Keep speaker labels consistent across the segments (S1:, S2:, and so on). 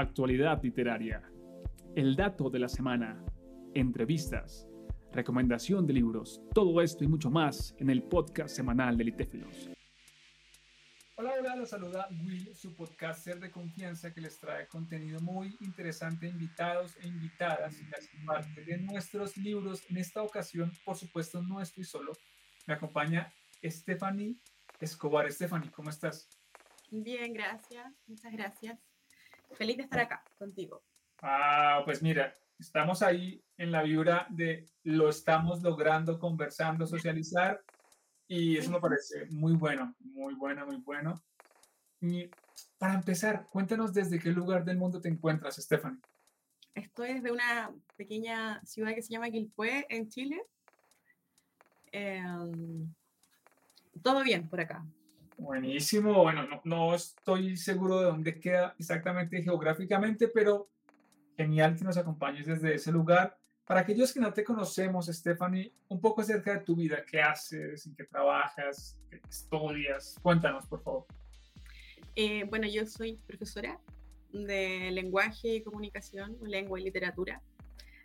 S1: actualidad literaria, el dato de la semana, entrevistas, recomendación de libros, todo esto y mucho más en el podcast semanal de Litéfilos. Hola, hola, los saluda Will, su podcaster de confianza que les trae contenido muy interesante, invitados e invitadas y las parte de nuestros libros. En esta ocasión, por supuesto, no estoy solo. Me acompaña Stephanie Escobar. Stephanie, ¿cómo estás?
S2: Bien, gracias. Muchas gracias. Feliz de estar acá contigo.
S1: Ah, pues mira, estamos ahí en la vibra de lo estamos logrando, conversando, socializar, y eso me parece muy bueno, muy bueno, muy bueno. Y para empezar, cuéntanos desde qué lugar del mundo te encuentras, Stephanie.
S2: Estoy desde una pequeña ciudad que se llama Quilpué, en Chile. Em, todo bien por acá.
S1: Buenísimo. Bueno, no, no, estoy seguro de dónde queda exactamente geográficamente, pero genial que nos acompañes desde ese lugar. Para aquellos que no te conocemos, Stephanie, un poco acerca de tu vida, qué haces, en qué trabajas, qué estudias. Cuéntanos, por favor.
S2: Eh, bueno, yo soy profesora de lenguaje y comunicación, lengua y literatura.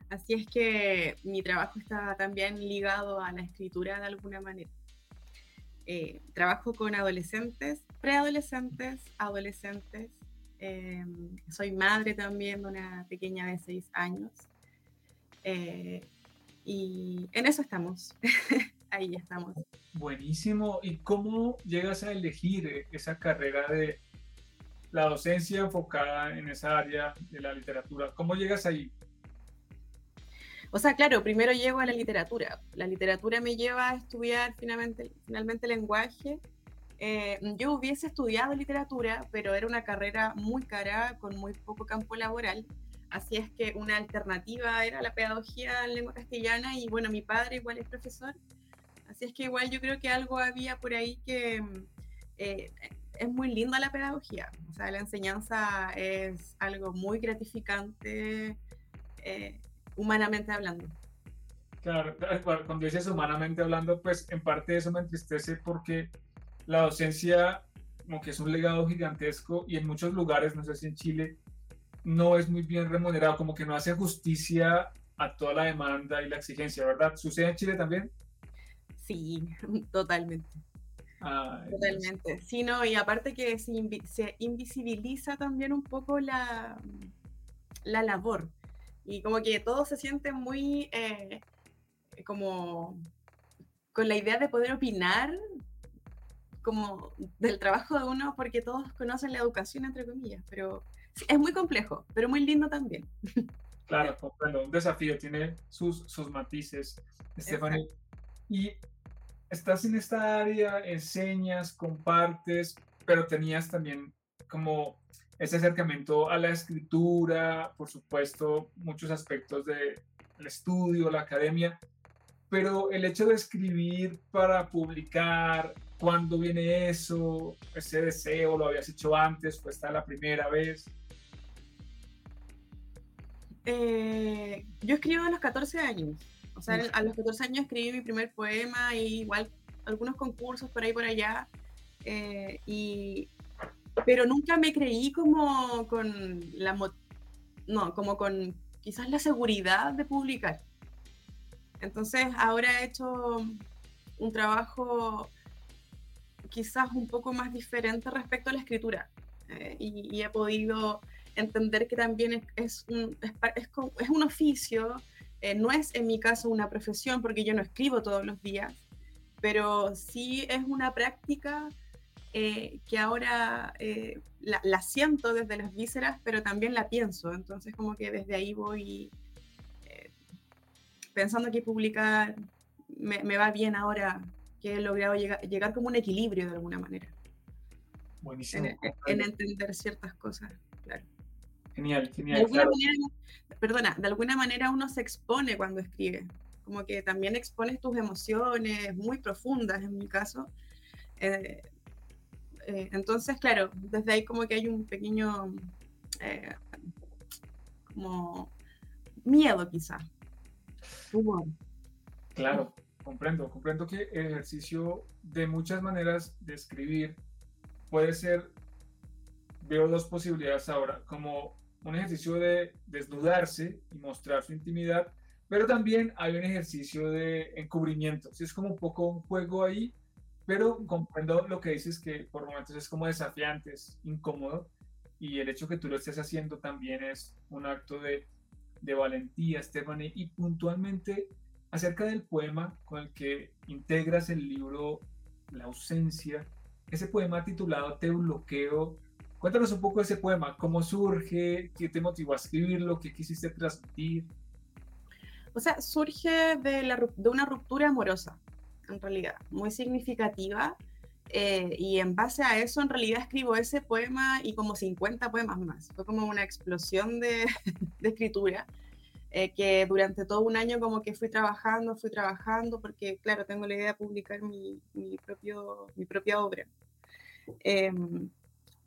S2: Así es que mi trabajo está también ligado a la escritura de alguna manera. Eh, trabajo con adolescentes, preadolescentes, adolescentes. Em, soy madre también de una pequeña de seis años. Eh, y en eso estamos. Ahí estamos.
S1: Buenísimo. ¿Y cómo llegas a elegir esa carrera de la docencia enfocada en esa área de la literatura? ¿Cómo llegas ahí?
S2: O sea, claro, primero llego a la literatura. La literatura me lleva a estudiar finalmente, finalmente lenguaje. Eh, yo hubiese estudiado literatura, pero era una carrera muy cara, con muy poco campo laboral. Así es que una alternativa era la pedagogía en lengua castellana y bueno, mi padre igual es profesor. Así es que igual yo creo que algo había por ahí que eh, es muy linda la pedagogía. O sea, la enseñanza es algo muy gratificante. Eh, humanamente hablando.
S1: Claro, cuando dices humanamente hablando, pues en parte eso me entristece porque la docencia como que es un legado gigantesco y en muchos lugares, no sé si en Chile, no es muy bien remunerado, como que no hace justicia a toda la demanda y la exigencia, ¿verdad? ¿Sucede en Chile también?
S2: Sí, totalmente. totalmente. Sí, no, y aparte que se, se invisibiliza también un poco la, la labor y como que todos se sienten muy eh, como con la idea de poder opinar como del trabajo de uno porque todos conocen la educación entre comillas, pero es muy complejo, pero muy lindo también.
S1: Claro, comprendo, un desafío, tiene sus, sus matices, Stephanie. Y estás en esta área, enseñas, compartes, pero tenías también como ese acercamiento a la escritura, por supuesto, muchos aspectos del estudio, la academia, pero el hecho de escribir para publicar, ¿cuándo viene eso? ¿Ese deseo lo habías hecho antes? ¿Fue esta la primera vez?
S2: Eh, yo escribo a los 14 años. O sea, a los 14 años escribí mi primer poema y igual algunos concursos por ahí por allá. Eh, y pero nunca me creí como con la no, como con quizás la seguridad de publicar. Entonces ahora he hecho un trabajo quizás un poco más diferente respecto a la escritura eh, y, he podido entender que también es, un, es, un oficio, eh, no es en mi caso una profesión porque yo no escribo todos los días, pero sí es una práctica eh, que ahora eh, la, siento desde las vísceras, pero también la pienso. Entonces como que desde ahí voy eh, pensando que publicar me, va bien ahora que he logrado llegar, como un equilibrio de alguna manera.
S1: Buenísimo.
S2: En, entender ciertas cosas, claro.
S1: Genial, genial.
S2: perdona, de alguna manera uno se expone cuando escribe, como que también expones tus emociones muy profundas en mi caso. Eh, entonces, claro, desde ahí como que hay un pequeño eh, como miedo quizá.
S1: Claro, comprendo, comprendo que el ejercicio de muchas maneras de escribir puede ser, veo dos posibilidades ahora, como un ejercicio de desnudarse y mostrar su intimidad, pero también hay un ejercicio de encubrimiento. es como un poco un juego ahí, pero comprendo lo que dices que por momentos es como desafiante, es incómodo, y el hecho que tú lo estés haciendo también es un acto de, de valentía, Stephanie, y puntualmente acerca del poema con el que integras el libro La ausencia, ese poema titulado Te bloqueo. Cuéntanos un poco de ese poema, cómo surge, qué te motivó a escribirlo, qué quisiste transmitir.
S2: O sea, surge de, la, de una ruptura amorosa, en realidad, muy significativa. Eh, y en base a eso, en realidad escribo ese poema y como 50 poemas más. Fue como una explosión de, de escritura. Eh, que durante todo un año como que fui trabajando, fui trabajando, porque claro, tengo la idea de publicar mi, mi propio, mi propia obra. Em,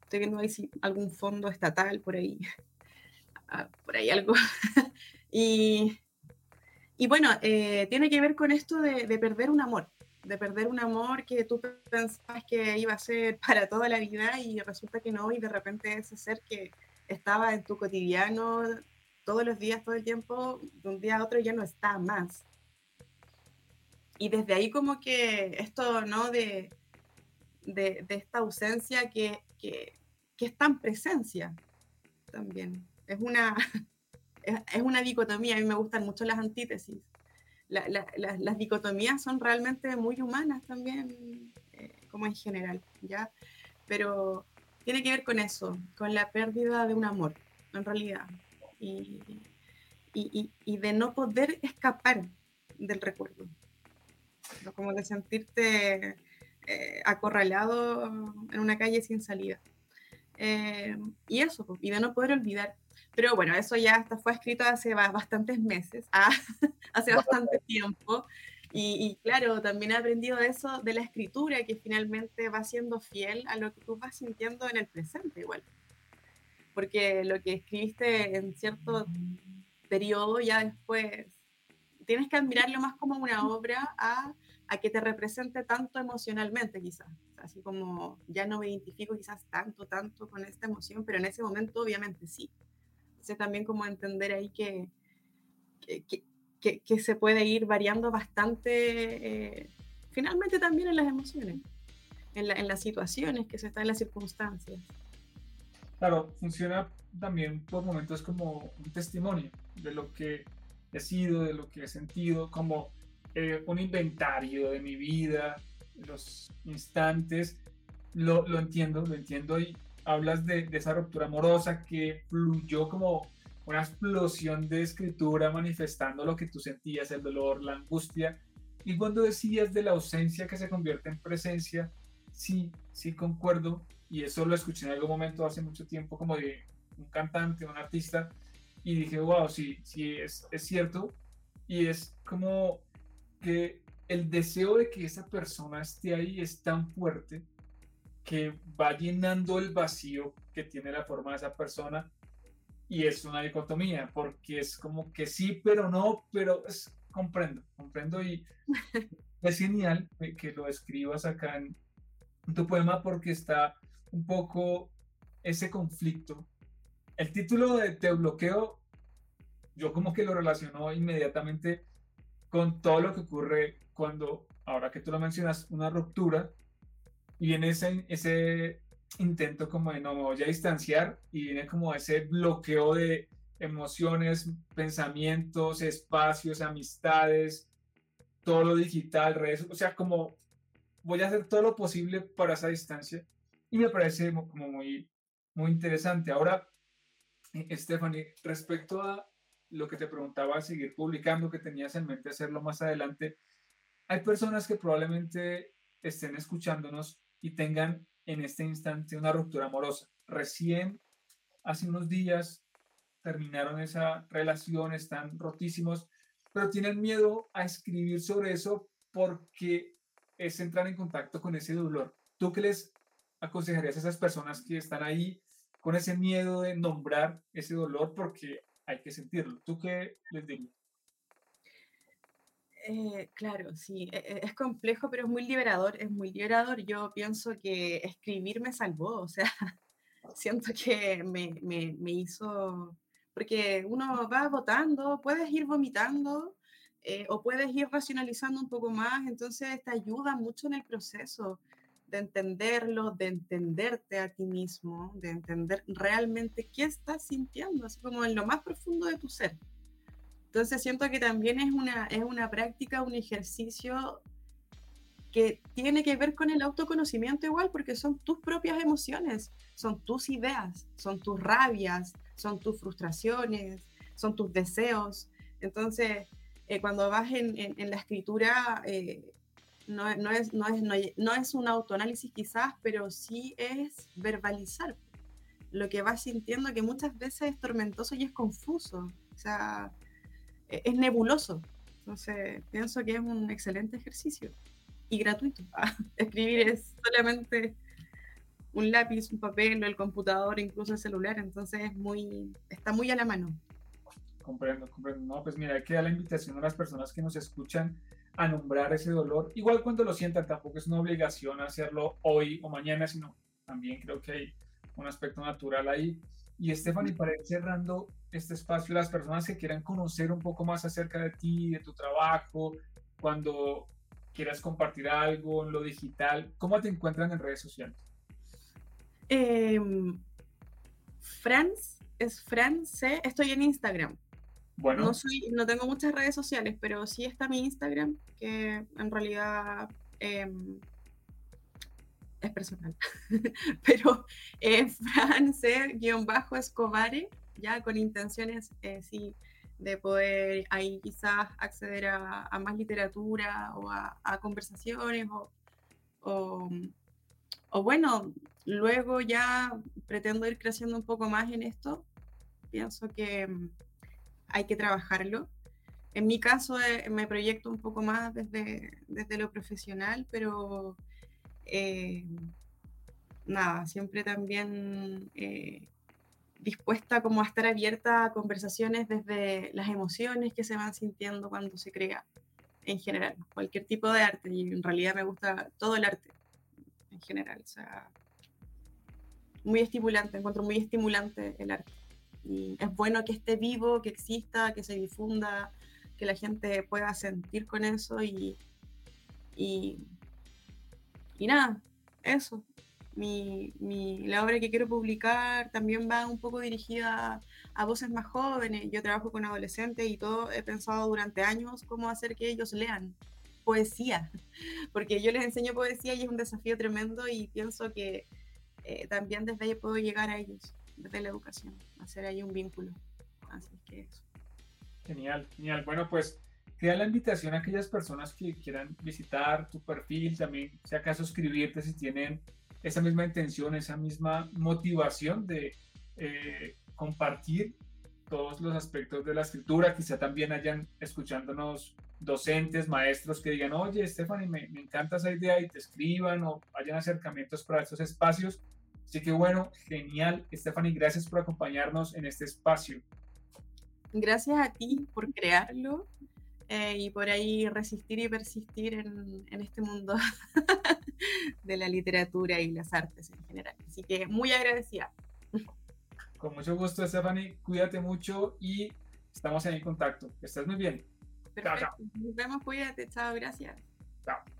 S2: estoy viendo ahí si algún fondo estatal por ahí, ah, por ahí algo. y, y, bueno, eh, tiene que ver con esto de, de, perder un amor, de perder un amor que tú pensabas que iba a ser para toda la vida y resulta que no, y de repente ese ser que estaba en tu cotidiano todos los días, todo el tiempo, de un día a otro ya no está más. Y desde ahí como que esto, ¿no? De, de, esta ausencia que, que, que, es tan presencia también. Es una, es, una dicotomía, a mí me gustan mucho las antítesis. las dicotomías son realmente muy humanas también, eh, como en general, ¿ya? Pero tiene que ver con eso, con la pérdida de un amor, en realidad y, y, y, de no poder escapar del recuerdo. Como de sentirte eh, acorralado en una calle sin salida. Eh, y eso, y de no poder olvidar. Pero bueno, eso ya hasta fue escrito hace bastantes meses, ah, hace bastante tiempo. Y, y, claro, también he aprendido eso de la escritura, que finalmente va siendo fiel a lo que tú vas sintiendo en el presente igual porque lo que escribiste en cierto periodo ya después tienes que admirarlo más como una obra a, a que te represente tanto emocionalmente quizás. Así como ya no me identifico quizás tanto, tanto con esta emoción, pero en ese momento obviamente sí. Entonces también como entender ahí que, que, que, que se puede ir variando bastante, eh, finalmente también en las emociones, en, la, en las situaciones que se están en las circunstancias.
S1: Claro, funciona también por momentos como un testimonio de lo que he sido, de lo que he sentido, como eh, un inventario de mi vida, los instantes. Lo, lo, entiendo, lo entiendo y hablas de, de, esa ruptura amorosa que fluyó como una explosión de escritura manifestando lo que tú sentías, el dolor, la angustia. Y cuando decías de la ausencia que se convierte en presencia, sí, sí concuerdo. Y eso lo escuché en algún momento hace mucho tiempo como de un cantante, un artista, y dije, wow, sí, sí, es, es cierto, y es como que el deseo de que esa persona esté ahí es tan fuerte que va llenando el vacío que tiene la forma de esa persona y es una dicotomía porque es como que sí pero no pero es, comprendo comprendo y es genial que lo escribas acá en tu poema porque está un poco ese conflicto. El título de Te bloqueo, yo como que lo relaciono inmediatamente con todo lo que ocurre cuando, ahora que tú lo mencionas, una ruptura y viene ese, ese intento como de no me voy a distanciar y viene como ese bloqueo de emociones, pensamientos, espacios, amistades, todo lo digital, redes, o sea, como voy a hacer todo lo posible para esa distancia y me parece como muy, muy interesante. Ahora, eh, Stephanie, respecto a lo que te preguntaba, seguir publicando, que tenías en mente hacerlo más adelante, hay personas que probablemente estén escuchándonos y tengan en este instante una ruptura amorosa. Recién, hace unos días, terminaron esa relación, están rotísimos, pero tienen miedo a escribir sobre eso porque es entrar en contacto con ese dolor. ¿Tú qué les aconsejarías a esas personas que están ahí con ese miedo de nombrar ese dolor porque hay que sentirlo? ¿Tú qué les dirías?
S2: Eh, claro, sí, e, e, es complejo, pero es muy liberador, es muy liberador. Yo pienso que escribir me salvó, o sea, siento que me, me, hizo, porque uno va votando, puedes ir vomitando eh, o puedes ir racionalizando un poco más, entonces te ayuda mucho en el proceso de entenderlo, de entenderte a ti mismo, de entender realmente qué estás sintiendo, así como en lo más profundo de tu ser. Entonces siento que también es una, es una práctica, un ejercicio que tiene que ver con el autoconocimiento igual, porque son tus propias emociones, son tus ideas, son tus rabias, son tus frustraciones, son tus deseos. Entonces, eh, cuando vas en, en, la escritura, eh, no, no, es, no, es, no, es un autoanálisis quizás, pero sí es verbalizar lo que vas sintiendo, que muchas veces es tormentoso y es confuso, o sea, es nebuloso. Entonces, pienso que es un excelente ejercicio y gratuito. Escribir es solamente un lápiz, un papel, el computador, incluso el celular, entonces es muy, está muy a la mano.
S1: Comprendo, comprendo. No, pues mira, hay que dar la invitación a las personas que nos escuchan a nombrar ese dolor, igual cuando lo sientan, tampoco es una obligación hacerlo hoy o mañana, sino también creo que hay un aspecto natural ahí. Y Stephanie, para ir cerrando este espacio, las personas que quieran conocer un poco más acerca de ti, de tu trabajo, cuando quieras compartir algo en lo digital, ¿cómo te encuentran en redes sociales?
S2: Eh, Franz, es France, estoy en Instagram. Bueno. No, soy, no tengo muchas redes sociales, pero sí está mi Instagram, que en realidad em, es personal. pero es France-escobare, ya con intenciones, eh, sí, de poder ahí quizás acceder a, más literatura o a, conversaciones o, o, bueno, luego ya pretendo ir creciendo un poco más en esto. Pienso que mm, hay que trabajarlo. En mi caso eh, me proyecto un poco más desde, desde lo profesional, pero eh, nada, siempre también eh, dispuesta como a estar abierta a conversaciones desde las emociones que se van sintiendo cuando se crea en general, cualquier tipo de arte, y en realidad me gusta todo el arte en general, o sea, muy estimulante, encuentro muy estimulante el arte. Y es bueno que esté vivo, que exista, que se difunda, que la gente pueda sentir con eso y, y, y nada, eso mi, mi, la obra que quiero publicar también va un poco dirigida a voces más jóvenes. Yo trabajo con adolescentes y todo he pensado durante años cómo hacer que ellos lean poesía, porque yo les enseño poesía y es un desafío tremendo y pienso que eh, también desde ahí puedo llegar a ellos, desde la educación, hacer ahí un vínculo. Así que eso.
S1: Genial, genial. Bueno, pues queda la invitación a aquellas personas que quieran visitar tu perfil, también si acaso suscribirte si tienen esa misma intención, esa misma motivación de eh, compartir todos los aspectos de la escritura. Quizá también hayan escuchándonos docentes, maestros que digan, oye, Stephanie, me, me encanta esa idea y te escriban o hayan acercamientos para estos espacios. Así que bueno, genial. Stephanie, gracias por acompañarnos en este espacio.
S2: Gracias a ti por crearlo eh, y por ahí resistir y persistir en, en este mundo de la literatura y las artes en general. Así que muy agradecida.
S1: Con mucho gusto, Stephanie. Cuídate mucho y estamos en contacto. Que estés muy bien.
S2: Perfecto. Nos vemos, cuídate. Chao, gracias. Chao.